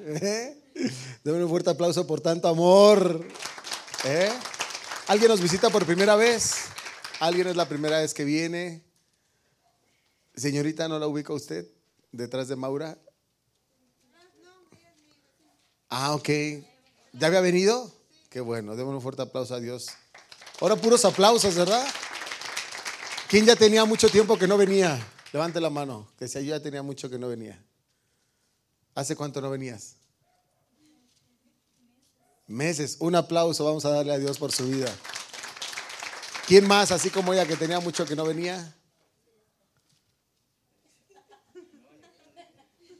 ¿Eh? Un fuerte aplauso por tanto amor. ¿Eh? ¿Alguien nos visita por primera vez? ¿Alguien es la primera vez que viene? Señorita, ¿no la ubica usted? Detrás de Maura. Ah, ok. ¿Ya había venido? Qué bueno, démosle un fuerte aplauso a Dios. Ahora puros aplausos, ¿verdad? ¿Quién ya tenía mucho tiempo que no venía? Levante la mano, que si yo ya tenía mucho que no venía. ¿Hace cuánto no venías? Meses. Un aplauso, vamos a darle a Dios por su vida. ¿Quién más, así como ella, que tenía mucho que no venía?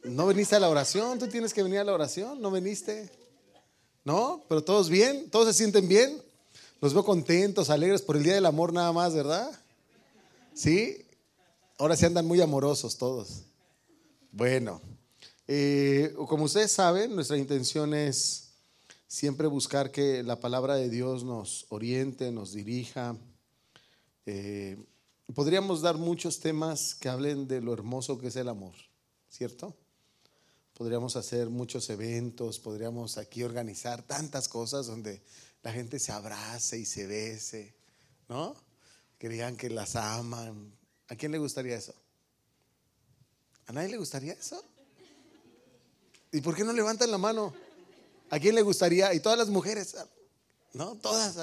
¿No viniste a la oración? ¿Tú tienes que venir a la oración? ¿No viniste? ¿No? ¿Pero todos bien? ¿Todos se sienten bien? Los veo contentos, alegres por el Día del Amor nada más, ¿verdad? ¿Sí? Ahora sí andan muy amorosos todos. Bueno, eh, como ustedes saben, nuestra intención es siempre buscar que la palabra de Dios nos oriente, nos dirija. Eh, podríamos dar muchos temas que hablen de lo hermoso que es el amor, ¿cierto? Podríamos hacer muchos eventos, podríamos aquí organizar tantas cosas donde la gente se abrace y se bese, ¿no? Digan que las aman. ¿A quién le gustaría eso? ¿A nadie le gustaría eso? ¿Y por qué no levantan la mano? ¿A quién le gustaría? Y todas las mujeres, ¿no? Todas.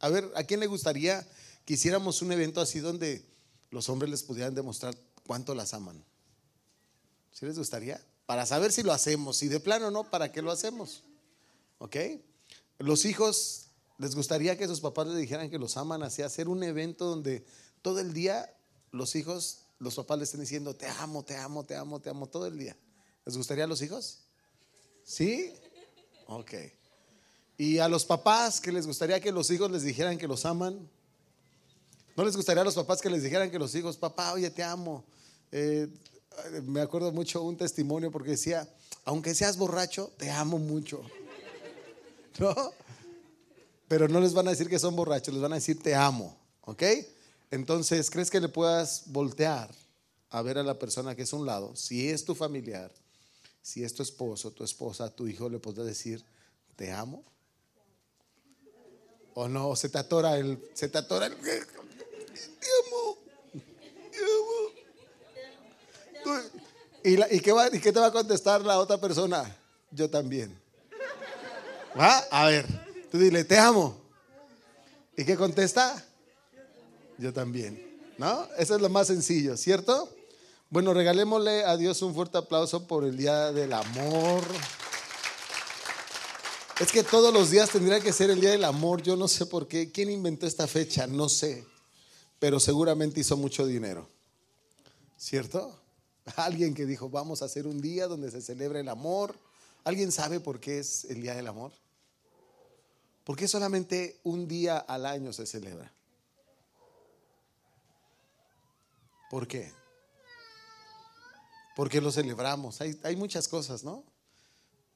A ver, ¿a quién le gustaría que hiciéramos un evento así donde los hombres les pudieran demostrar cuánto las aman? ¿Sí les gustaría? para saber si lo hacemos. Si de plano no, ¿para qué lo hacemos? ¿Ok? Los hijos, ¿les gustaría que sus papás les dijeran que los aman así? Hacer un evento donde todo el día los hijos, los papás le estén diciendo, te amo, te amo, te amo, te amo, todo el día. ¿Les gustaría a los hijos? ¿Sí? Ok. ¿Y a los papás que les gustaría que los hijos les dijeran que los aman? ¿No les gustaría a los papás que les dijeran que los hijos, papá, oye, te amo? Eh, me acuerdo mucho un testimonio porque decía, aunque seas borracho, te amo mucho. ¿No? Pero no les van a decir que son borrachos, les van a decir te amo. ¿Ok? Entonces, ¿crees que le puedas voltear a ver a la persona que es a un lado? Si es tu familiar, si es tu esposo, tu esposa, tu hijo, le puedes decir te amo. O no, se te atora el, se te atora el, te amo. ¿Y, qué ¿Y, qué te va a contestar la otra persona? Yo también. ¿Va? A ver, tú dile, te amo. ¿Y qué contesta? Yo también. ¿No? Eso es lo más sencillo, ¿cierto? Bueno, regalémosle a Dios un fuerte aplauso por el Día del Amor. Es que todos los días tendría que ser el Día del Amor. Yo no sé por qué. ¿Quién inventó esta fecha? No sé. Pero seguramente hizo mucho dinero. ¿Cierto? Alguien que dijo, vamos a hacer un día donde se celebra el amor. ¿Alguien sabe por qué es el Día del Amor? ¿Por qué solamente un día al año se celebra? ¿Por qué? Porque lo celebramos. Hay, hay, muchas cosas, ¿no?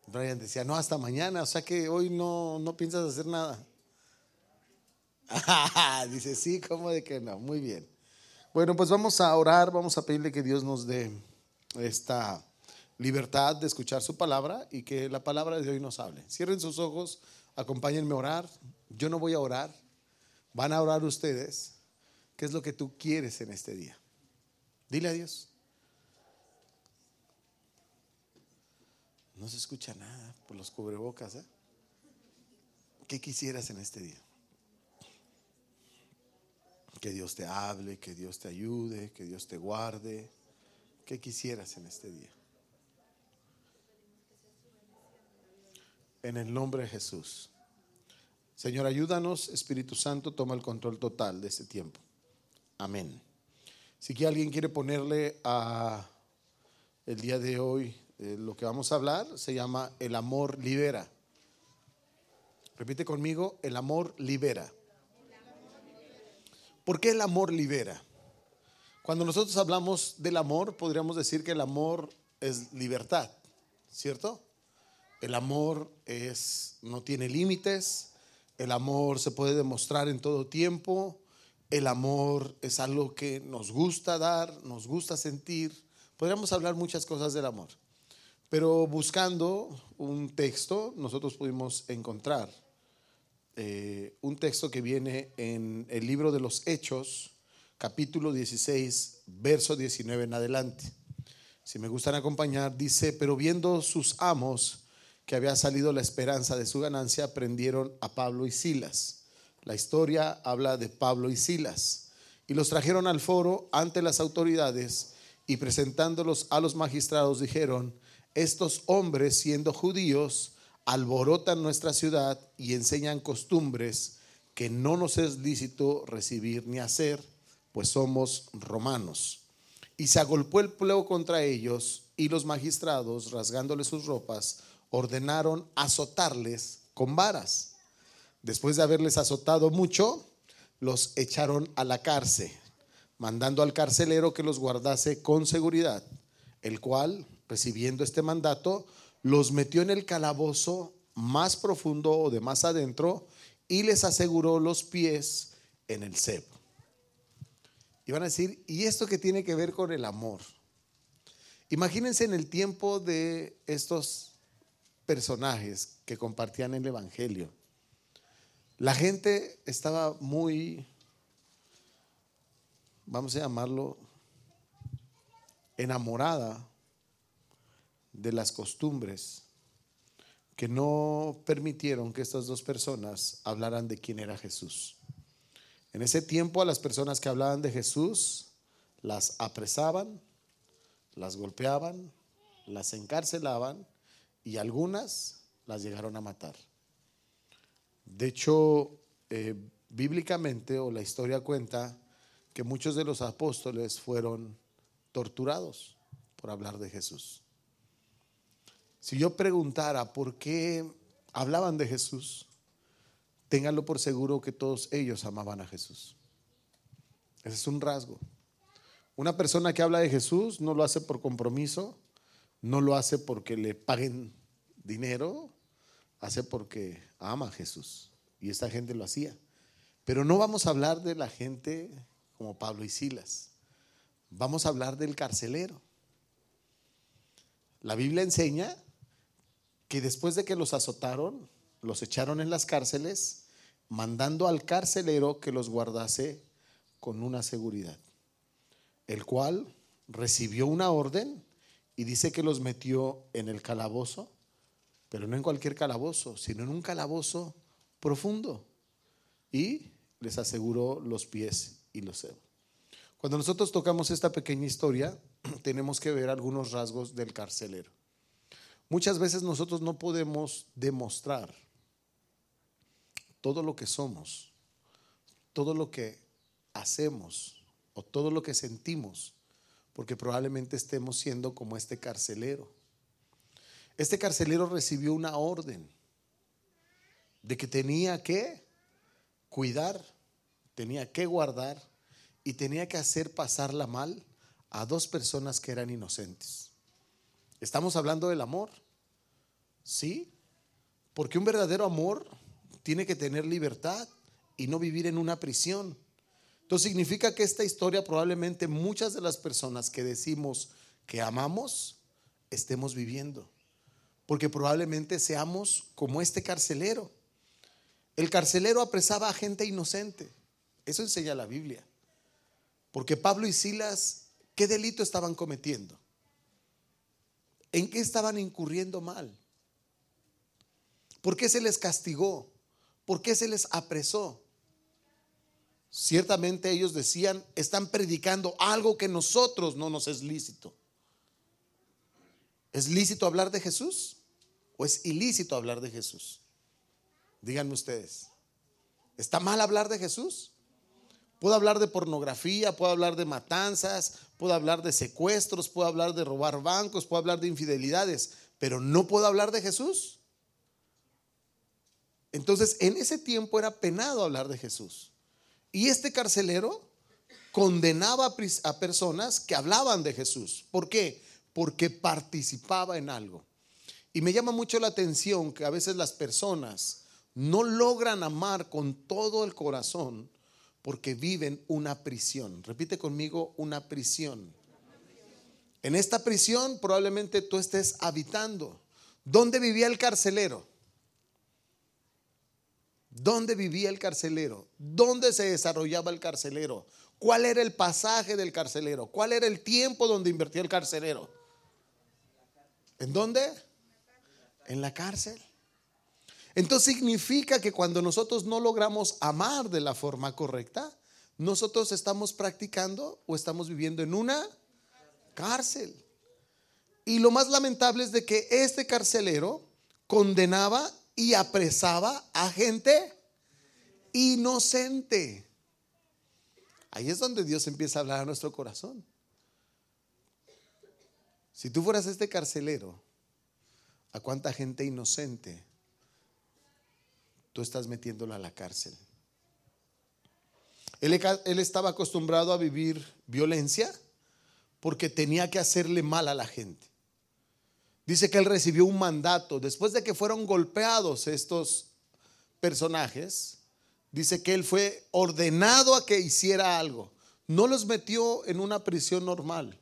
Brian decía, no, hasta mañana, o sea que hoy no, no piensas hacer nada. Dice, sí, ¿cómo de que no? Muy bien. Bueno, pues vamos a orar, vamos a pedirle que Dios nos dé esta libertad de escuchar su palabra y que la palabra de hoy nos hable. Cierren sus ojos, acompáñenme a orar. Yo no voy a orar, van a orar ustedes. ¿Qué es lo que tú quieres en este día? Dile a Dios. No se escucha nada por los cubrebocas. ¿eh? ¿Qué quisieras en este día? Que Dios te hable, que Dios te ayude, que Dios te guarde. ¿Qué quisieras en este día? En el nombre de Jesús. Señor, ayúdanos, Espíritu Santo, toma el control total de este tiempo. Amén. Si alguien quiere ponerle a el día de hoy eh, lo que vamos a hablar, se llama el amor libera. Repite conmigo, el amor libera. ¿Por qué el amor libera? Cuando nosotros hablamos del amor, podríamos decir que el amor es libertad, ¿cierto? El amor es no tiene límites, el amor se puede demostrar en todo tiempo, el amor es algo que nos gusta dar, nos gusta sentir. Podríamos hablar muchas cosas del amor. Pero buscando un texto, nosotros pudimos encontrar eh, un texto que viene en el libro de los Hechos, capítulo 16, verso 19 en adelante. Si me gustan acompañar, dice, pero viendo sus amos que había salido la esperanza de su ganancia, prendieron a Pablo y Silas. La historia habla de Pablo y Silas. Y los trajeron al foro ante las autoridades y presentándolos a los magistrados dijeron, estos hombres siendo judíos alborotan nuestra ciudad y enseñan costumbres que no nos es lícito recibir ni hacer, pues somos romanos. Y se agolpó el pueblo contra ellos y los magistrados, rasgándoles sus ropas, ordenaron azotarles con varas. Después de haberles azotado mucho, los echaron a la cárcel, mandando al carcelero que los guardase con seguridad, el cual, recibiendo este mandato, los metió en el calabozo más profundo o de más adentro y les aseguró los pies en el cebo. Y van a decir, ¿y esto qué tiene que ver con el amor? Imagínense en el tiempo de estos personajes que compartían el Evangelio. La gente estaba muy, vamos a llamarlo, enamorada de las costumbres que no permitieron que estas dos personas hablaran de quién era Jesús. En ese tiempo a las personas que hablaban de Jesús las apresaban, las golpeaban, las encarcelaban y algunas las llegaron a matar. De hecho, eh, bíblicamente o la historia cuenta que muchos de los apóstoles fueron torturados por hablar de Jesús. Si yo preguntara por qué hablaban de Jesús, ténganlo por seguro que todos ellos amaban a Jesús. Ese es un rasgo. Una persona que habla de Jesús no lo hace por compromiso, no lo hace porque le paguen dinero, hace porque ama a Jesús. Y esta gente lo hacía. Pero no vamos a hablar de la gente como Pablo y Silas. Vamos a hablar del carcelero. La Biblia enseña que después de que los azotaron, los echaron en las cárceles, mandando al carcelero que los guardase con una seguridad, el cual recibió una orden y dice que los metió en el calabozo, pero no en cualquier calabozo, sino en un calabozo profundo y les aseguró los pies y los cebos. Cuando nosotros tocamos esta pequeña historia, tenemos que ver algunos rasgos del carcelero. Muchas veces nosotros no podemos demostrar todo lo que somos, todo lo que hacemos o todo lo que sentimos, porque probablemente estemos siendo como este carcelero. Este carcelero recibió una orden de que tenía que cuidar, tenía que guardar y tenía que hacer pasarla mal a dos personas que eran inocentes. Estamos hablando del amor. ¿Sí? Porque un verdadero amor tiene que tener libertad y no vivir en una prisión. Entonces significa que esta historia probablemente muchas de las personas que decimos que amamos estemos viviendo. Porque probablemente seamos como este carcelero. El carcelero apresaba a gente inocente. Eso enseña la Biblia. Porque Pablo y Silas, ¿qué delito estaban cometiendo? ¿En qué estaban incurriendo mal? ¿Por qué se les castigó? ¿Por qué se les apresó? Ciertamente ellos decían, están predicando algo que nosotros no nos es lícito. ¿Es lícito hablar de Jesús o es ilícito hablar de Jesús? Díganme ustedes. ¿Está mal hablar de Jesús? Puedo hablar de pornografía, puedo hablar de matanzas, puedo hablar de secuestros, puedo hablar de robar bancos, puedo hablar de infidelidades, pero no puedo hablar de Jesús. Entonces, en ese tiempo era penado hablar de Jesús. Y este carcelero condenaba a personas que hablaban de Jesús. ¿Por qué? Porque participaba en algo. Y me llama mucho la atención que a veces las personas no logran amar con todo el corazón porque viven una prisión. Repite conmigo, una prisión. En esta prisión probablemente tú estés habitando. ¿Dónde vivía el carcelero? ¿Dónde vivía el carcelero? ¿Dónde se desarrollaba el carcelero? ¿Cuál era el pasaje del carcelero? ¿Cuál era el tiempo donde invertía el carcelero? ¿En dónde? En la cárcel. Entonces significa que cuando nosotros no logramos amar de la forma correcta, nosotros estamos practicando o estamos viviendo en una cárcel. Y lo más lamentable es de que este carcelero condenaba y apresaba a gente inocente. Ahí es donde Dios empieza a hablar a nuestro corazón. Si tú fueras este carcelero, ¿a cuánta gente inocente estás metiéndola a la cárcel? Él, él, estaba acostumbrado a vivir violencia porque tenía que hacerle mal a la gente. Dice que él recibió un mandato después de que fueron golpeados estos personajes. Dice que él fue ordenado a que hiciera algo. No los metió en una prisión normal.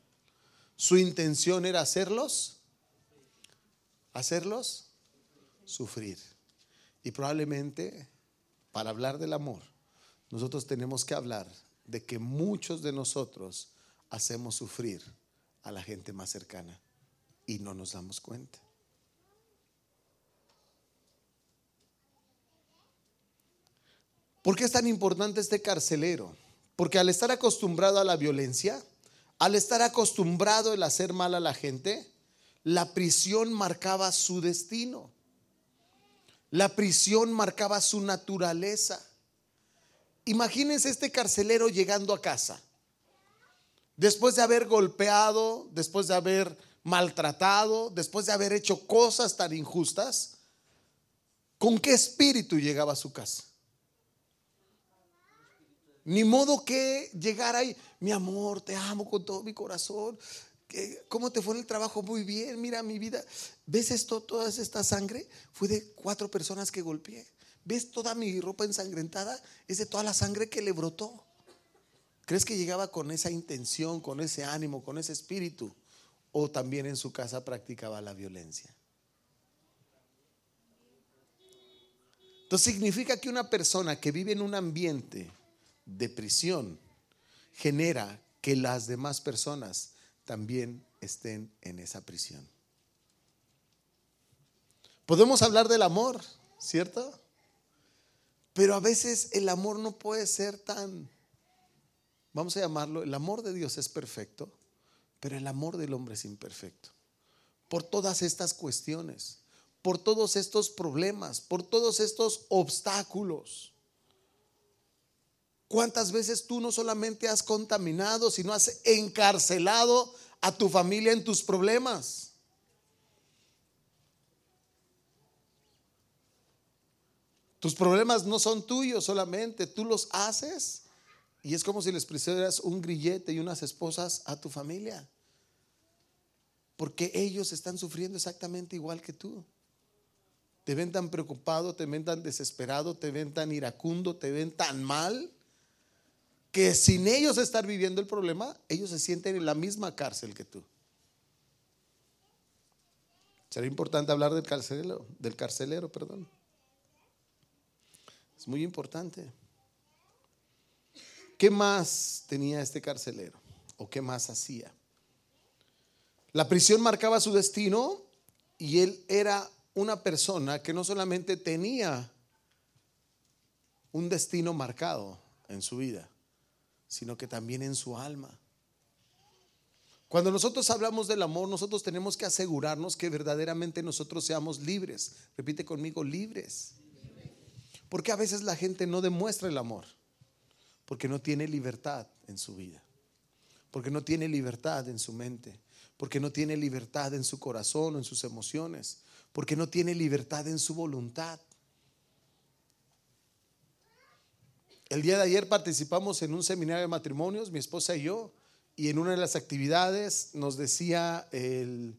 Su intención era hacerlos, hacerlos sufrir. Y probablemente para hablar del amor, nosotros tenemos que hablar de que muchos de nosotros hacemos sufrir a la gente más cercana y no nos damos cuenta. ¿Por qué es tan importante este carcelero? Porque al estar acostumbrado a la violencia, al estar acostumbrado el hacer mal a la gente, la prisión marcaba su destino. La prisión marcaba su naturaleza. Imagínense este carcelero llegando a casa, después de haber golpeado, después de haber maltratado, después de haber hecho cosas tan injustas, ¿con qué espíritu llegaba a su casa? Ni modo que llegara ahí, mi amor, te amo con todo mi corazón. ¿Cómo te fue en el trabajo? Muy bien, mira mi vida. ¿Ves esto, toda esta sangre? Fue de cuatro personas que golpeé. ¿Ves toda mi ropa ensangrentada? Es de toda la sangre que le brotó. ¿Crees que llegaba con esa intención, con ese ánimo, con ese espíritu? ¿O también en su casa practicaba la violencia? Entonces significa que una persona que vive en un ambiente de prisión genera que las demás personas también estén en esa prisión. Podemos hablar del amor, ¿cierto? Pero a veces el amor no puede ser tan, vamos a llamarlo, el amor de Dios es perfecto, pero el amor del hombre es imperfecto. Por todas estas cuestiones, por todos estos problemas, por todos estos obstáculos. ¿Cuántas veces tú no solamente has contaminado, sino has encarcelado a tu familia en tus problemas? Tus problemas no son tuyos solamente, tú los haces y es como si les pusieras un grillete y unas esposas a tu familia. Porque ellos están sufriendo exactamente igual que tú. Te ven tan preocupado, te ven tan desesperado, te ven tan iracundo, te ven tan mal que sin ellos estar viviendo el problema, ellos se sienten en la misma cárcel que tú. Será importante hablar del carcelero, del carcelero, perdón. Es muy importante. ¿Qué más tenía este carcelero? ¿O qué más hacía? La prisión marcaba su destino y él era una persona que no solamente tenía un destino marcado en su vida, sino que también en su alma. Cuando nosotros hablamos del amor, nosotros tenemos que asegurarnos que verdaderamente nosotros seamos libres. Repite conmigo, libres. Porque a veces la gente no demuestra el amor? Porque no tiene libertad en su vida. Porque no tiene libertad en su mente. Porque no tiene libertad en su corazón o en sus emociones. Porque no tiene libertad en su voluntad. El día de ayer participamos en un seminario de matrimonios, mi esposa y yo, y en una de las actividades nos decía el,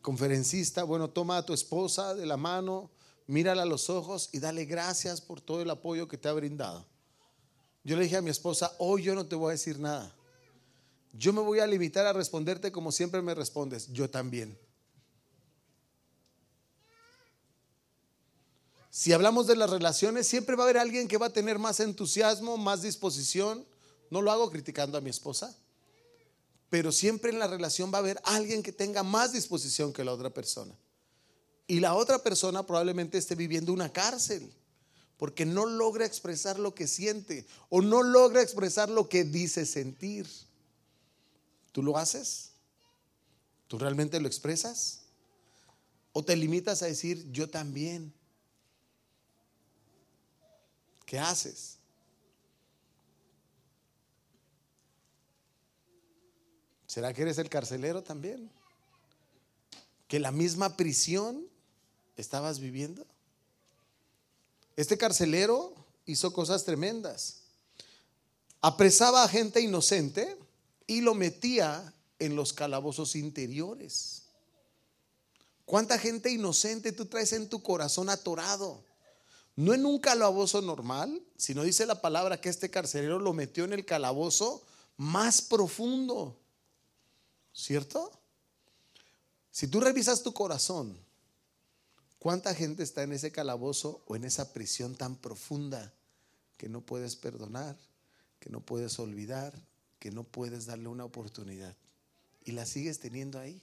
conferencista, bueno, toma a tu esposa de la mano, mírala a los ojos y dale gracias por todo el apoyo que te ha brindado. Yo le dije a mi esposa, hoy yo no te voy a decir nada. Yo me voy a limitar a responderte como siempre me respondes, yo también. Si hablamos de las relaciones, siempre va a haber alguien que va a tener más entusiasmo, más disposición. No lo hago criticando a mi esposa, pero siempre en la relación va a haber alguien que tenga más disposición que la otra persona. Y la otra persona probablemente esté viviendo una cárcel porque no logra expresar lo que siente o no logra expresar lo que dice sentir. ¿Tú lo haces? ¿Tú realmente lo expresas? ¿O te limitas a decir yo también? ¿Qué haces? ¿Será que eres el carcelero también? ¿Que la misma prisión estabas viviendo? Este carcelero hizo cosas tremendas. Apresaba a gente inocente y lo metía en los calabozos interiores. ¿Cuánta gente inocente tú traes en tu corazón atorado? No en un calabozo normal, sino dice la palabra que este carcelero lo metió en el calabozo más profundo. ¿Cierto? Si tú revisas tu corazón, ¿cuánta gente está en ese calabozo o en esa prisión tan profunda que no puedes perdonar, que no puedes olvidar, que no puedes darle una oportunidad? Y la sigues teniendo ahí.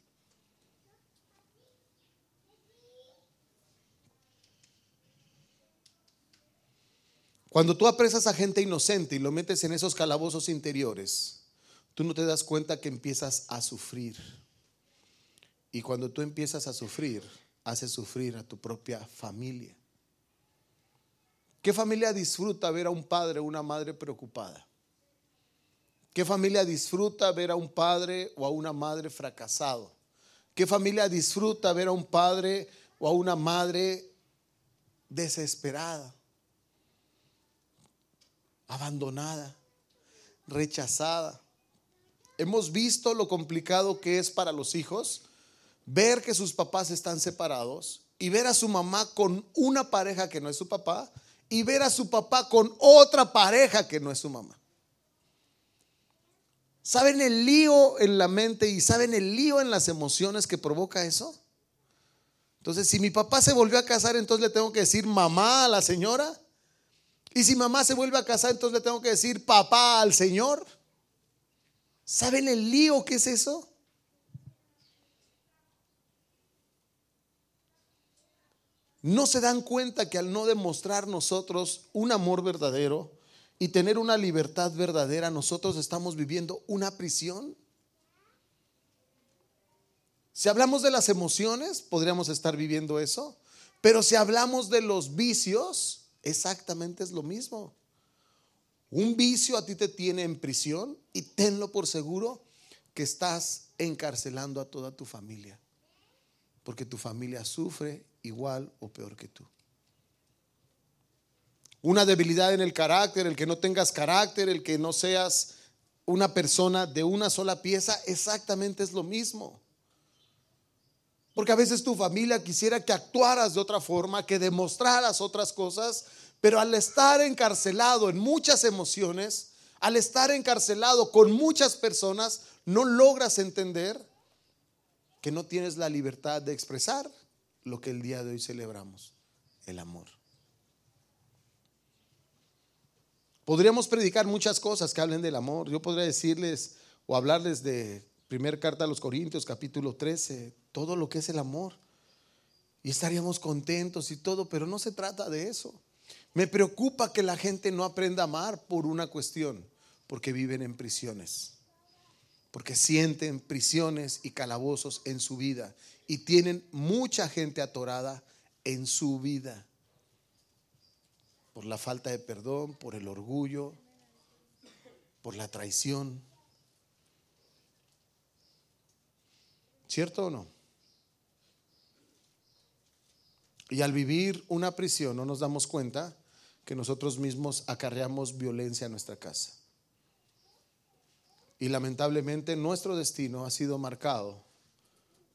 Cuando tú apresas a gente inocente y lo metes en esos calabozos interiores, tú no te das cuenta que empiezas a sufrir. Y cuando tú empiezas a sufrir, haces sufrir a tu propia familia. ¿Qué familia disfruta ver a un padre o una madre preocupada? ¿Qué familia disfruta ver a un padre o a una madre fracasado? ¿Qué familia disfruta ver a un padre o a una madre desesperada? Abandonada, rechazada. Hemos visto lo complicado que es para los hijos ver que sus papás están separados y ver a su mamá con una pareja que no es su papá y ver a su papá con otra pareja que no es su mamá. ¿Saben el lío en la mente y saben el lío en las emociones que provoca eso? Entonces, si mi papá se volvió a casar, entonces le tengo que decir mamá a la señora. Y si mamá se vuelve a casar, entonces le tengo que decir papá al Señor. ¿Saben el lío que es eso? No se dan cuenta que al no demostrar nosotros un amor verdadero y tener una libertad verdadera, nosotros estamos viviendo una prisión. Si hablamos de las emociones, podríamos estar viviendo eso, pero si hablamos de los vicios, Exactamente es lo mismo. Un vicio a ti te tiene en prisión y tenlo por seguro que estás encarcelando a toda tu familia. Porque tu familia sufre igual o peor que tú. Una debilidad en el carácter, el que no tengas carácter, el que no seas una persona de una sola pieza, exactamente es lo mismo. Porque a veces tu familia quisiera que actuaras de otra forma, que demostraras otras cosas, pero al estar encarcelado en muchas emociones, al estar encarcelado con muchas personas, no logras entender que no tienes la libertad de expresar lo que el día de hoy celebramos, el amor. Podríamos predicar muchas cosas que hablen del amor. Yo podría decirles o hablarles de Primer carta a los Corintios, capítulo 13, todo lo que es el amor. Y estaríamos contentos y todo, pero no se trata de eso. Me preocupa que la gente no aprenda a amar por una cuestión, porque viven en prisiones, porque sienten prisiones y calabozos en su vida y tienen mucha gente atorada en su vida por la falta de perdón, por el orgullo, por la traición. ¿Cierto o no? Y al vivir una prisión no nos damos cuenta que nosotros mismos acarreamos violencia a nuestra casa. Y lamentablemente nuestro destino ha sido marcado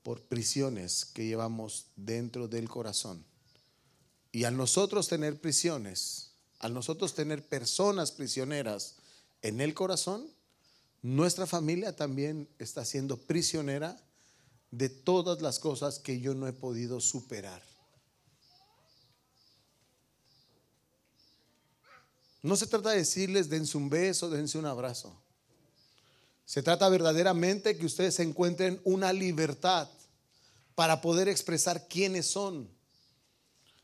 por prisiones que llevamos dentro del corazón. Y al nosotros tener prisiones, al nosotros tener personas prisioneras en el corazón, nuestra familia también está siendo prisionera de todas las cosas que yo no he podido superar. No se trata de decirles dense un beso, dense un abrazo. Se trata verdaderamente que ustedes encuentren una libertad para poder expresar quiénes son.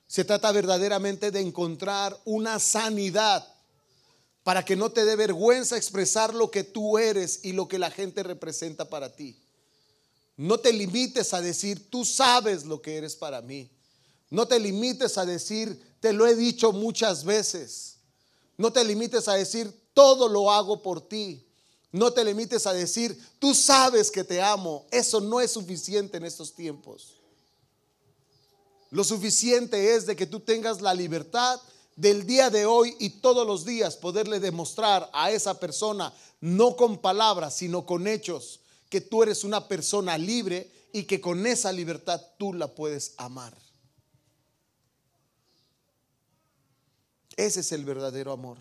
Se trata verdaderamente de encontrar una sanidad para que no te dé vergüenza expresar lo que tú eres y lo que la gente representa para ti. No te limites a decir, tú sabes lo que eres para mí. No te limites a decir, te lo he dicho muchas veces. No te limites a decir, todo lo hago por ti. No te limites a decir, tú sabes que te amo. Eso no es suficiente en estos tiempos. Lo suficiente es de que tú tengas la libertad del día de hoy y todos los días poderle demostrar a esa persona, no con palabras, sino con hechos, que tú eres una persona libre y que con esa libertad tú la puedes amar. Ese es el verdadero amor.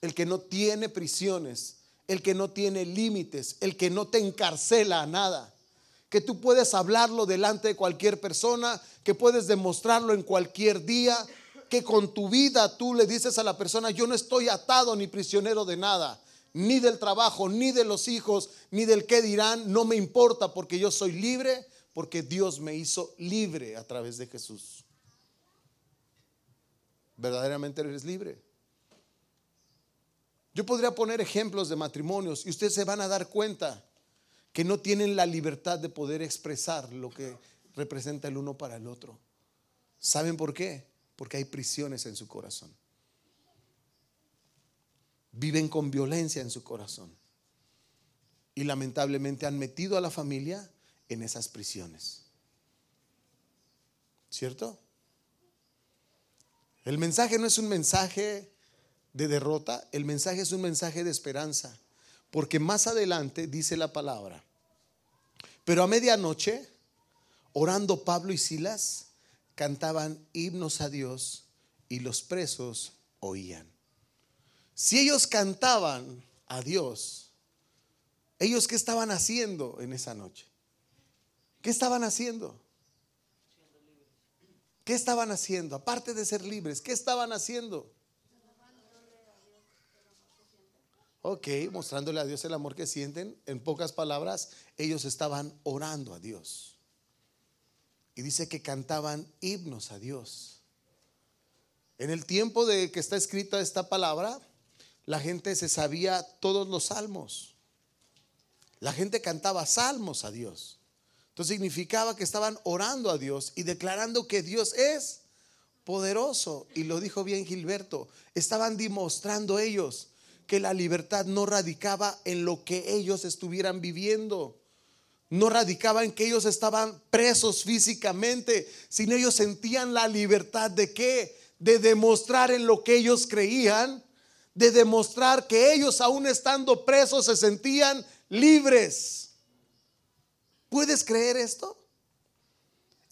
El que no tiene prisiones, el que no tiene límites, el que no te encarcela a nada. Que tú puedes hablarlo delante de cualquier persona, que puedes demostrarlo en cualquier día, que con tu vida tú le dices a la persona, yo no estoy atado ni prisionero de nada, ni del trabajo, ni de los hijos, ni del qué dirán, no me importa porque yo soy libre, porque Dios me hizo libre a través de Jesús. Verdaderamente eres libre. Yo podría poner ejemplos de matrimonios y ustedes se van a dar cuenta que no tienen la libertad de poder expresar lo que representa el uno para el otro. ¿Saben por qué? porque hay prisiones en su corazón. Viven con violencia en su corazón. Y lamentablemente han metido a la familia en esas prisiones. ¿Cierto? El mensaje no es un mensaje de derrota, el mensaje es un mensaje de esperanza. Porque más adelante dice la palabra, pero a medianoche, orando Pablo y Silas, cantaban himnos a Dios y los presos oían. Si ellos cantaban a Dios, ellos qué estaban haciendo en esa noche? ¿Qué estaban haciendo? ¿Qué estaban haciendo? Aparte de ser libres, ¿qué estaban haciendo? Ok, mostrándole a Dios el amor que sienten. En pocas palabras, ellos estaban orando a Dios. Y dice que cantaban himnos a Dios. En el tiempo de que está escrita esta palabra, la gente se sabía todos los salmos. La gente cantaba salmos a Dios. Entonces significaba que estaban orando a Dios y declarando que Dios es poderoso. Y lo dijo bien Gilberto. Estaban demostrando ellos que la libertad no radicaba en lo que ellos estuvieran viviendo no radicaba en que ellos estaban presos físicamente, sino ellos sentían la libertad de qué? De demostrar en lo que ellos creían, de demostrar que ellos aún estando presos se sentían libres. ¿Puedes creer esto?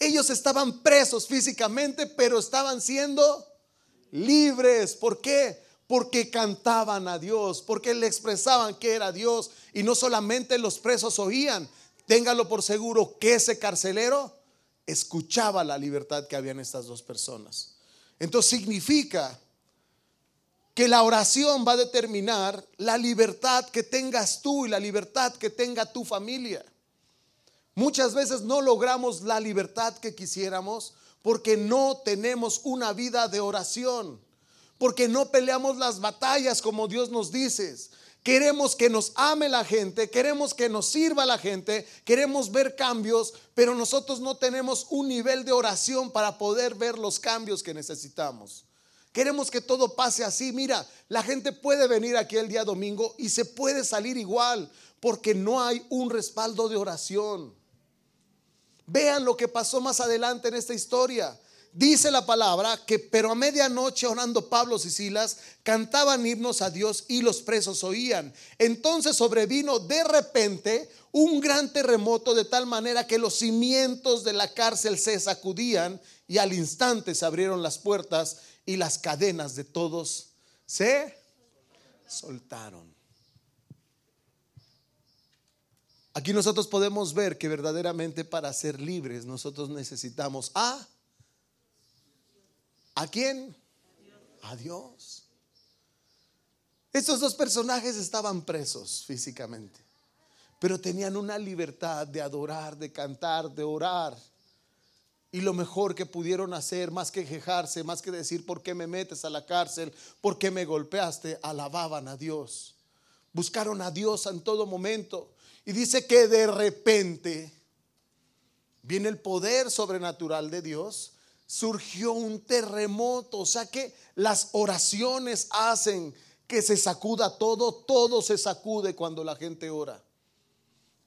Ellos estaban presos físicamente, pero estaban siendo libres. ¿Por qué? Porque cantaban a Dios, porque le expresaban que era Dios. Y no solamente los presos oían, Téngalo por seguro que ese carcelero escuchaba la libertad que había en estas dos personas. Entonces significa que la oración va a determinar la libertad que tengas tú y la libertad que tenga tu familia. Muchas veces no logramos la libertad que quisiéramos porque no tenemos una vida de oración, porque no peleamos las batallas como Dios nos dice, Queremos que nos ame la gente, queremos que nos sirva la gente, queremos ver cambios, pero nosotros no tenemos un nivel de oración para poder ver los cambios que necesitamos. Queremos que todo pase así. Mira, la gente puede venir aquí el día domingo y se puede salir igual porque no hay un respaldo de oración. Vean lo que pasó más adelante en esta historia. Dice la palabra que, pero a medianoche orando Pablo y Silas, cantaban himnos a Dios y los presos oían. Entonces sobrevino de repente un gran terremoto de tal manera que los cimientos de la cárcel se sacudían y al instante se abrieron las puertas y las cadenas de todos se soltaron. Aquí nosotros podemos ver que verdaderamente para ser libres nosotros necesitamos a ¿A quién? A Dios. Estos dos personajes estaban presos físicamente, pero tenían una libertad de adorar, de cantar, de orar. Y lo mejor que pudieron hacer, más que quejarse, más que decir, ¿por qué me metes a la cárcel? ¿Por qué me golpeaste? Alababan a Dios. Buscaron a Dios en todo momento. Y dice que de repente viene el poder sobrenatural de Dios. Surgió un terremoto. O sea que las oraciones hacen que se sacuda todo. Todo se sacude cuando la gente ora.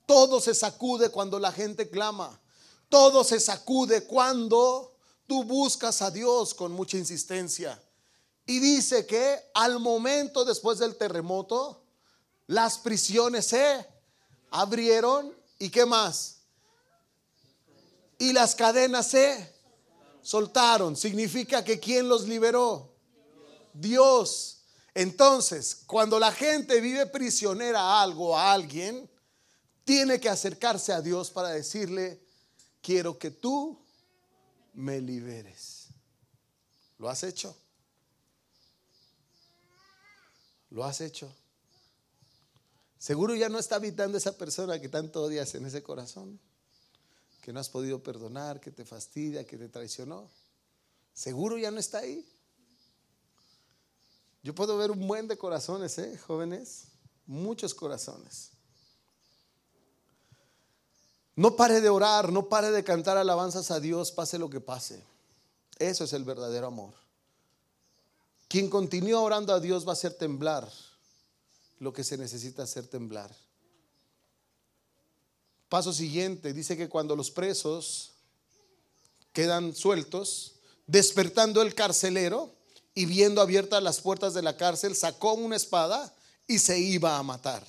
Todo se sacude cuando la gente clama. Todo se sacude cuando tú buscas a Dios con mucha insistencia. Y dice que al momento después del terremoto, las prisiones se abrieron y qué más. Y las cadenas se soltaron. Significa que ¿quién los liberó? Dios. Entonces, cuando la gente vive prisionera a algo, a alguien, tiene que acercarse a Dios para decirle, quiero que tú me liberes. ¿Lo has hecho? ¿Lo has hecho? Seguro ya no está habitando esa persona que tanto odias en ese corazón, que no has podido perdonar, que te fastidia, que te traicionó. Seguro ya no está ahí. Yo puedo ver un buen de corazones, ¿eh, jóvenes? Muchos corazones. No pare de orar, no pare de cantar alabanzas a Dios, pase lo que pase. Eso es el verdadero amor. Quien continúa orando a Dios va a hacer temblar lo que se necesita hacer temblar. Paso siguiente, dice que cuando los presos quedan sueltos, despertando el carcelero y viendo abiertas las puertas de la cárcel, sacó una espada y se iba a matar,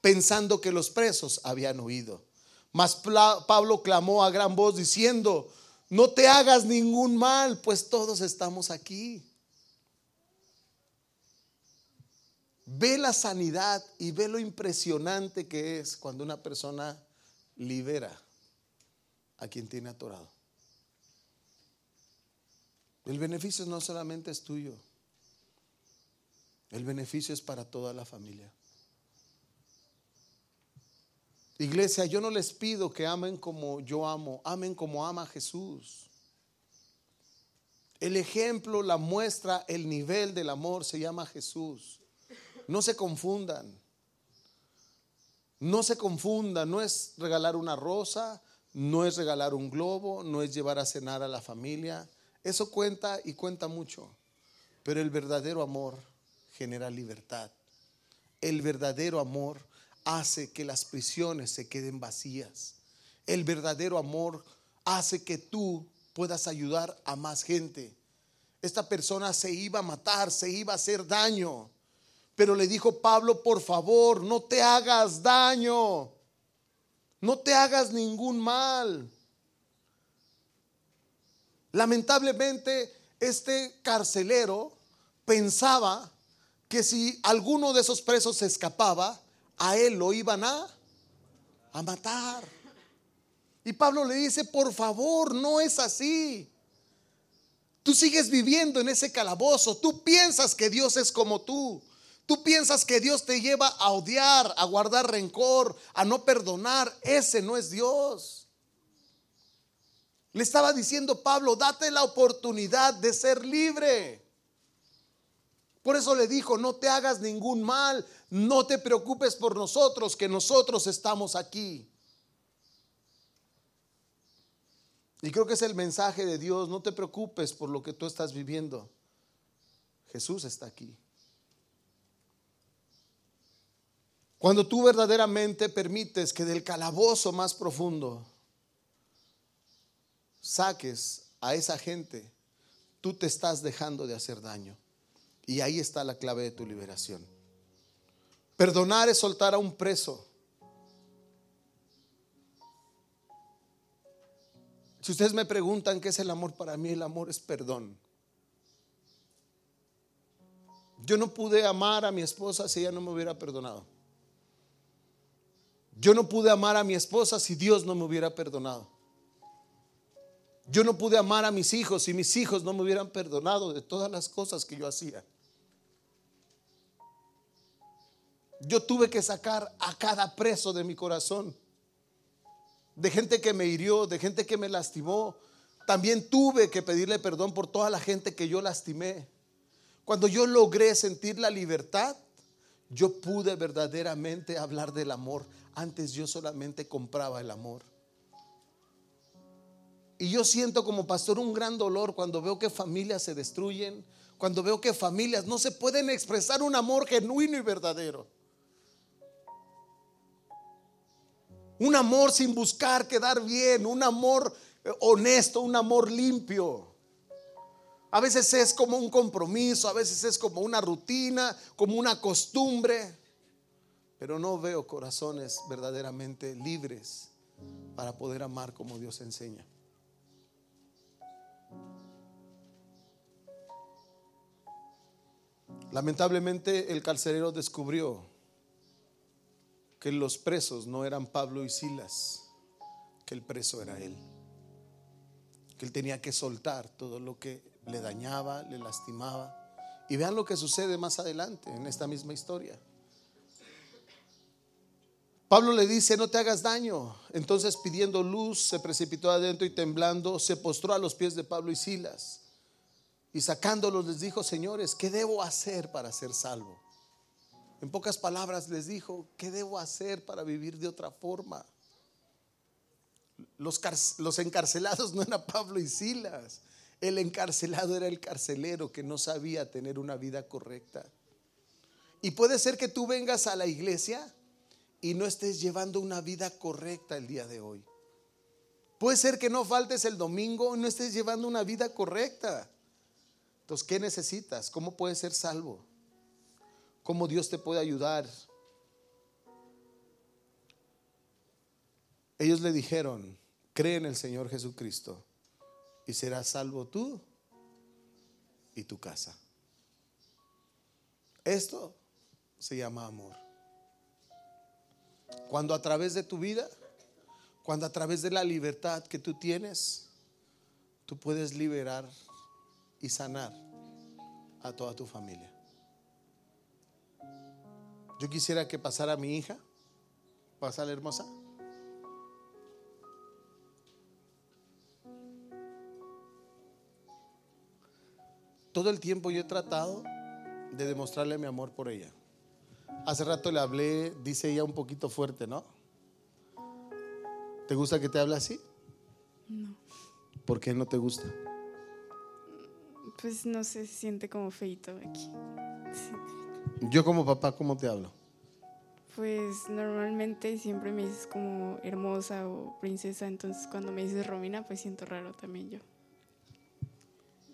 pensando que los presos habían huido. Mas Pablo clamó a gran voz diciendo, no te hagas ningún mal, pues todos estamos aquí. Ve la sanidad y ve lo impresionante que es cuando una persona libera a quien tiene atorado. El beneficio no solamente es tuyo, el beneficio es para toda la familia. Iglesia, yo no les pido que amen como yo amo, amen como ama Jesús. El ejemplo, la muestra, el nivel del amor se llama Jesús. No se confundan. No se confundan. No es regalar una rosa, no es regalar un globo, no es llevar a cenar a la familia. Eso cuenta y cuenta mucho. Pero el verdadero amor genera libertad. El verdadero amor hace que las prisiones se queden vacías. El verdadero amor hace que tú puedas ayudar a más gente. Esta persona se iba a matar, se iba a hacer daño. Pero le dijo Pablo, por favor, no te hagas daño. No te hagas ningún mal. Lamentablemente, este carcelero pensaba que si alguno de esos presos se escapaba, a él lo iban a, a matar. Y Pablo le dice, por favor, no es así. Tú sigues viviendo en ese calabozo. Tú piensas que Dios es como tú. Tú piensas que Dios te lleva a odiar, a guardar rencor, a no perdonar. Ese no es Dios. Le estaba diciendo Pablo, date la oportunidad de ser libre. Por eso le dijo, no te hagas ningún mal, no te preocupes por nosotros, que nosotros estamos aquí. Y creo que es el mensaje de Dios, no te preocupes por lo que tú estás viviendo. Jesús está aquí. Cuando tú verdaderamente permites que del calabozo más profundo saques a esa gente, tú te estás dejando de hacer daño. Y ahí está la clave de tu liberación. Perdonar es soltar a un preso. Si ustedes me preguntan qué es el amor para mí, el amor es perdón. Yo no pude amar a mi esposa si ella no me hubiera perdonado. Yo no pude amar a mi esposa si Dios no me hubiera perdonado. Yo no pude amar a mis hijos si mis hijos no me hubieran perdonado de todas las cosas que yo hacía. Yo tuve que sacar a cada preso de mi corazón, de gente que me hirió, de gente que me lastimó. También tuve que pedirle perdón por toda la gente que yo lastimé. Cuando yo logré sentir la libertad, yo pude verdaderamente hablar del amor. Antes yo solamente compraba el amor. Y yo siento como pastor un gran dolor cuando veo que familias se destruyen, cuando veo que familias no se pueden expresar un amor genuino y verdadero. Un amor sin buscar quedar bien, un amor honesto, un amor limpio. A veces es como un compromiso, a veces es como una rutina, como una costumbre, pero no veo corazones verdaderamente libres para poder amar como Dios enseña. Lamentablemente el carcelero descubrió que los presos no eran Pablo y Silas, que el preso era él, que él tenía que soltar todo lo que le dañaba, le lastimaba. Y vean lo que sucede más adelante en esta misma historia. Pablo le dice, no te hagas daño. Entonces pidiendo luz, se precipitó adentro y temblando, se postró a los pies de Pablo y Silas. Y sacándolos les dijo, señores, ¿qué debo hacer para ser salvo? En pocas palabras les dijo, ¿qué debo hacer para vivir de otra forma? Los, los encarcelados no eran Pablo y Silas. El encarcelado era el carcelero que no sabía tener una vida correcta. Y puede ser que tú vengas a la iglesia y no estés llevando una vida correcta el día de hoy. Puede ser que no faltes el domingo y no estés llevando una vida correcta. Entonces, ¿qué necesitas? ¿Cómo puedes ser salvo? ¿Cómo Dios te puede ayudar? Ellos le dijeron, cree en el Señor Jesucristo y serás salvo tú y tu casa. Esto se llama amor. Cuando a través de tu vida, cuando a través de la libertad que tú tienes, tú puedes liberar y sanar a toda tu familia. Yo quisiera que pasara mi hija, pasa la hermosa. Todo el tiempo yo he tratado de demostrarle mi amor por ella. Hace rato le hablé, dice ella un poquito fuerte, ¿no? ¿Te gusta que te hable así? No. ¿Por qué no te gusta? Pues no sé, se siente como feito aquí. Yo como papá, ¿cómo te hablo? Pues normalmente siempre me dices como hermosa o princesa, entonces cuando me dices Romina, pues siento raro también yo.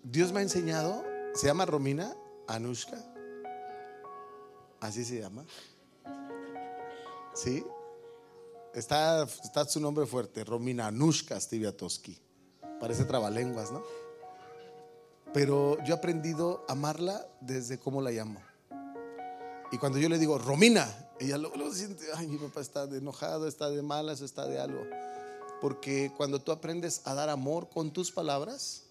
Dios me ha enseñado, se llama Romina Anushka, así se llama. ¿Sí? Está, está su nombre fuerte, Romina Anushka Stiviatoski. Parece trabalenguas, ¿no? Pero yo he aprendido a amarla desde cómo la llamo. Y cuando yo le digo, Romina, ella lo, siente, ay, mi papá está de enojado, está de malas, está de algo. Porque cuando tú aprendes a dar amor con tus palabras,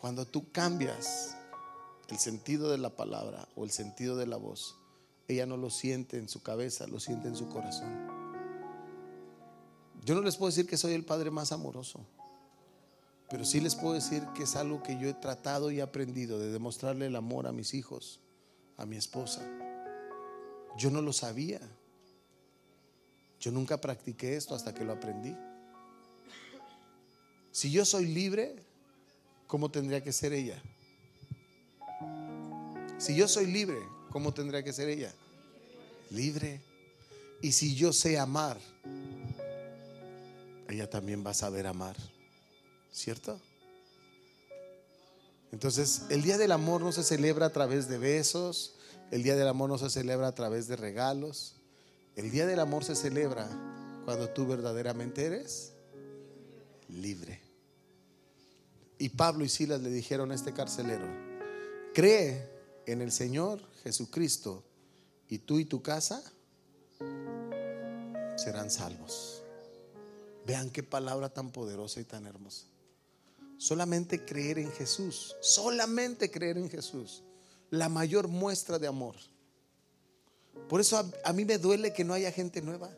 cuando tú cambias el sentido de la palabra o el sentido de la voz, ella no lo siente en su cabeza, lo siente en su corazón. Yo no les puedo decir que soy el padre más amoroso. Pero sí les puedo decir que es algo que yo he tratado y aprendido de demostrarle el amor a mis hijos, a mi esposa. Yo no lo sabía. Yo nunca practiqué esto hasta que lo aprendí. Si yo soy libre, ¿cómo tendría que ser ella? Si yo soy libre, ¿cómo tendría que ser ella? Libre. Y si yo sé amar, ella también va a saber amar. ¿Cierto? Entonces, el Día del Amor no se celebra a través de besos, el Día del Amor no se celebra a través de regalos, el Día del Amor se celebra cuando tú verdaderamente eres libre. Y Pablo y Silas le dijeron a este carcelero, cree en el Señor Jesucristo y tú y tu casa serán salvos. Vean qué palabra tan poderosa y tan hermosa. Solamente creer en Jesús, solamente creer en Jesús, la mayor muestra de amor. Por eso a, a, mí me duele que no haya gente nueva.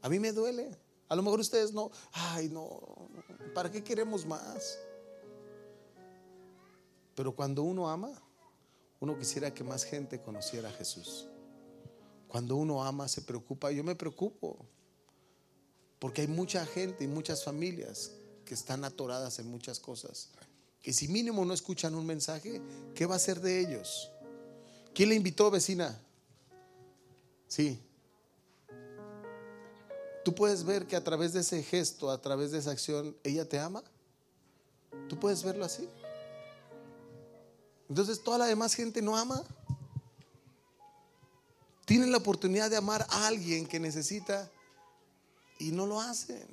A mí me duele. A lo mejor ustedes no, ay no, ¿para qué queremos más? Pero cuando uno ama, uno quisiera que más gente conociera a Jesús. Cuando uno ama, se preocupa. Yo me preocupo. Porque hay mucha gente y muchas familias que están atoradas en muchas cosas. Que si mínimo no escuchan un mensaje, ¿qué va a ser de ellos? ¿Quién le invitó, vecina? Sí. Tú puedes ver que a través de ese gesto, a través de esa acción, ella te ama. Tú puedes verlo así. Entonces toda la demás gente no ama. Tienen la oportunidad de amar a alguien que necesita y no lo hacen.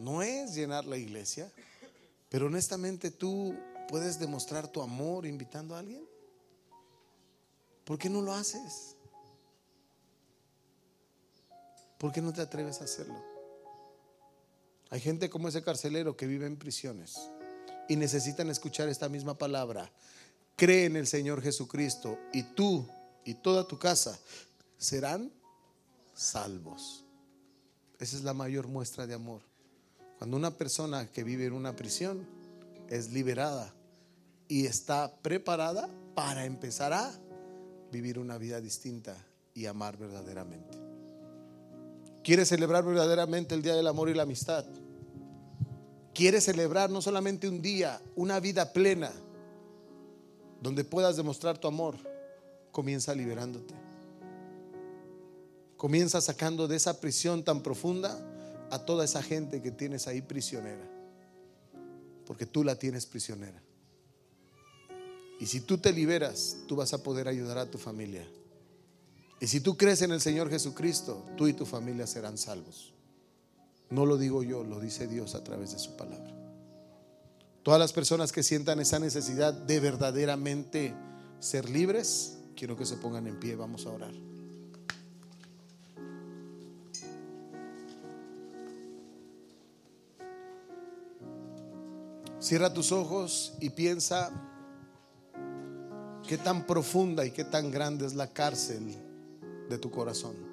No es llenar la iglesia, pero honestamente tú puedes demostrar tu amor invitando a alguien. ¿Por qué no lo haces? ¿Por qué no te atreves a hacerlo? Hay gente como ese carcelero que vive en prisiones y necesitan escuchar esta misma palabra. Cree en el Señor Jesucristo y tú y toda tu casa serán salvos. Esa es la mayor muestra de amor. Cuando una persona que vive en una prisión es liberada y está preparada para empezar a vivir una vida distinta y amar verdaderamente. ¿Quieres celebrar verdaderamente el Día del Amor y la Amistad? Quieres celebrar no solamente un día, una vida plena, donde puedas demostrar tu amor, comienza liberándote. Comienza sacando de esa prisión tan profunda a toda esa gente que tienes ahí prisionera. Porque tú la tienes prisionera. Y si tú te liberas, tú vas a poder ayudar a tu familia. Y si tú crees en el Señor Jesucristo, tú y tu familia serán salvos. No lo digo yo, lo dice Dios a través de su palabra. Todas las personas que sientan esa necesidad de verdaderamente ser libres, quiero que se pongan en pie, vamos a orar. Cierra tus ojos y piensa qué tan profunda y qué tan grande es la cárcel de tu corazón.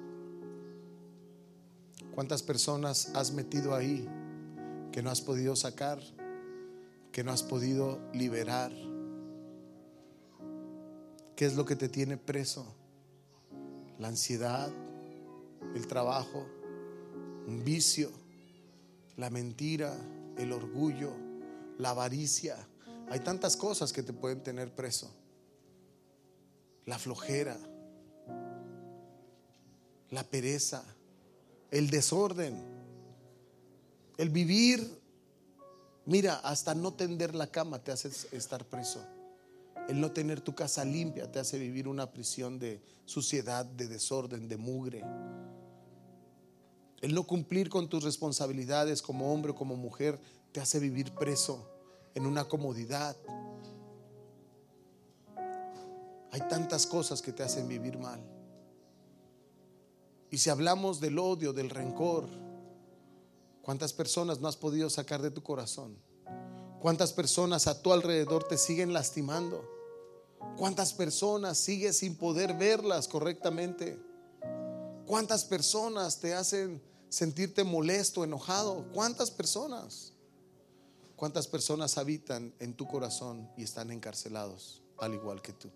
¿Cuántas personas has metido ahí que no has podido sacar, que no has podido liberar? ¿Qué es lo que te tiene preso? La ansiedad, el trabajo, un vicio, la mentira, el orgullo, la avaricia. Hay tantas cosas que te pueden tener preso. La flojera, la pereza el desorden, el vivir. Mira, hasta no tender la cama te hace estar preso. El no tener tu casa limpia te hace vivir una prisión de suciedad, de desorden, de mugre. El no cumplir con tus responsabilidades como hombre o como mujer te hace vivir preso en una comodidad. Hay tantas cosas que te hacen vivir mal. Y si hablamos del odio, del rencor, ¿cuántas personas no has podido sacar de tu corazón? ¿Cuántas personas a tu alrededor te siguen lastimando? ¿Cuántas personas sigues sin poder verlas correctamente? ¿Cuántas personas te hacen sentirte molesto, enojado? ¿Cuántas personas? ¿Cuántas personas habitan en tu corazón y están encarcelados al igual que tú?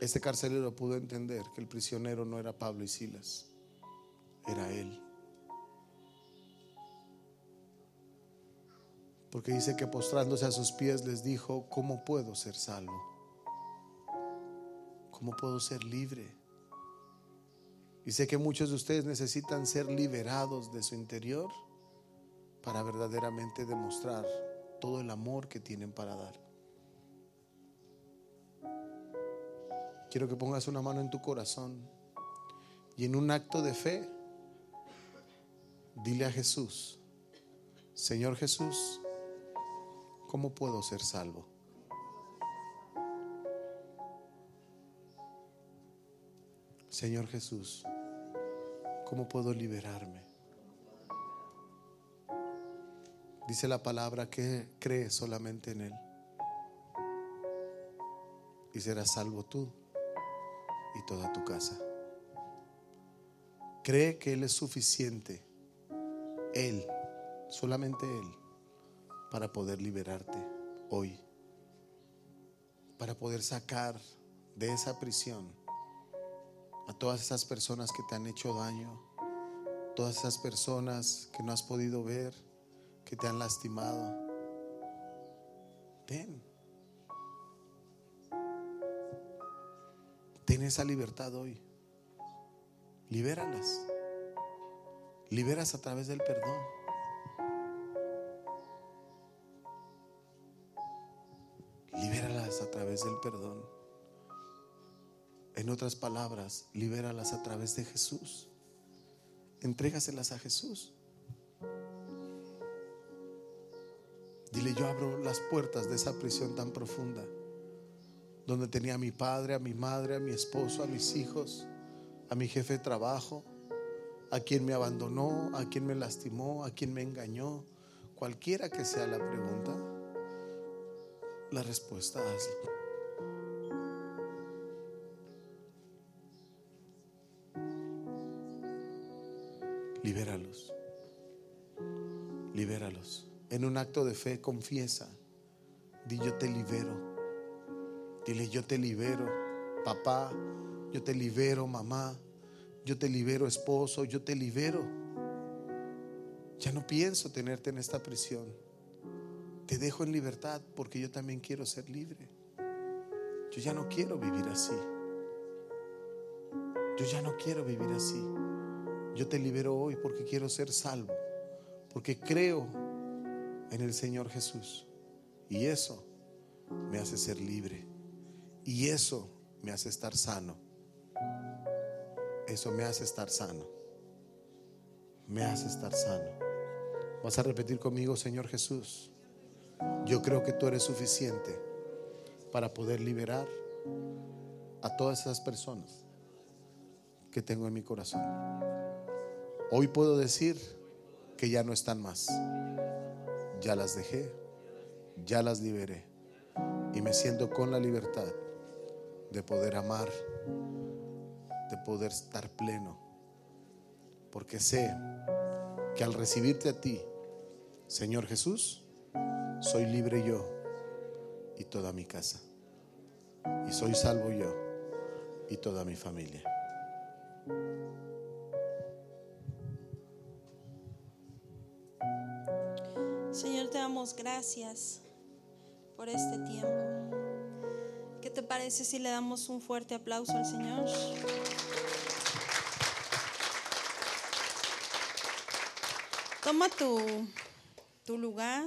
Este carcelero pudo entender que el prisionero no era Pablo y Silas, era él. Porque dice que postrándose a sus pies les dijo, ¿cómo puedo ser salvo? ¿Cómo puedo ser libre? Y sé que muchos de ustedes necesitan ser liberados de su interior para verdaderamente demostrar todo el amor que tienen para dar. Quiero que pongas una mano en tu corazón y en un acto de fe, dile a Jesús, Señor Jesús, ¿cómo puedo ser salvo? Señor Jesús, ¿cómo puedo liberarme? Dice la palabra que cree solamente en Él y serás salvo tú y toda tu casa. Cree que Él es suficiente. Él, solamente Él, para poder liberarte hoy. Para poder sacar de esa prisión a todas esas personas que te han hecho daño, todas esas personas que no has podido ver, que te han lastimado. Ten. Ten esa libertad hoy. Libéralas. Liberas a través del perdón. Libéralas a través del perdón. En otras palabras, libéralas a través de Jesús. Entrégaselas a Jesús. Dile, yo abro las puertas de esa prisión tan profunda, donde tenía a mi padre, a mi madre, a mi esposo, a mis hijos, a mi jefe de trabajo, a quien me abandonó, a quien me lastimó, a quien me engañó, cualquiera que sea la pregunta, la respuesta hazla. Libéralos. Libéralos. En un acto de fe confiesa. Di yo te libero. Dile yo te libero, papá. Yo te libero, mamá. Yo te libero, esposo. Yo te libero. Ya no pienso tenerte en esta prisión. Te dejo en libertad porque yo también quiero ser libre. Yo ya no quiero vivir así. Yo ya no quiero vivir así. Yo te libero hoy porque quiero ser salvo, porque creo en el Señor Jesús. Y eso me hace ser libre. Y eso me hace estar sano. Eso me hace estar sano. Me hace estar sano. Vas a repetir conmigo, Señor Jesús. Yo creo que tú eres suficiente para poder liberar a todas esas personas que tengo en mi corazón. Hoy puedo decir que ya no están más. Ya las dejé, ya las liberé y me siento con la libertad de poder amar, de poder estar pleno, porque sé que al recibirte a ti, Señor Jesús, soy libre yo y toda mi casa. Y soy salvo yo y toda mi familia. Señor, te damos gracias por este tiempo. ¿Qué te parece si le damos un fuerte aplauso al Señor? Toma tu, lugar.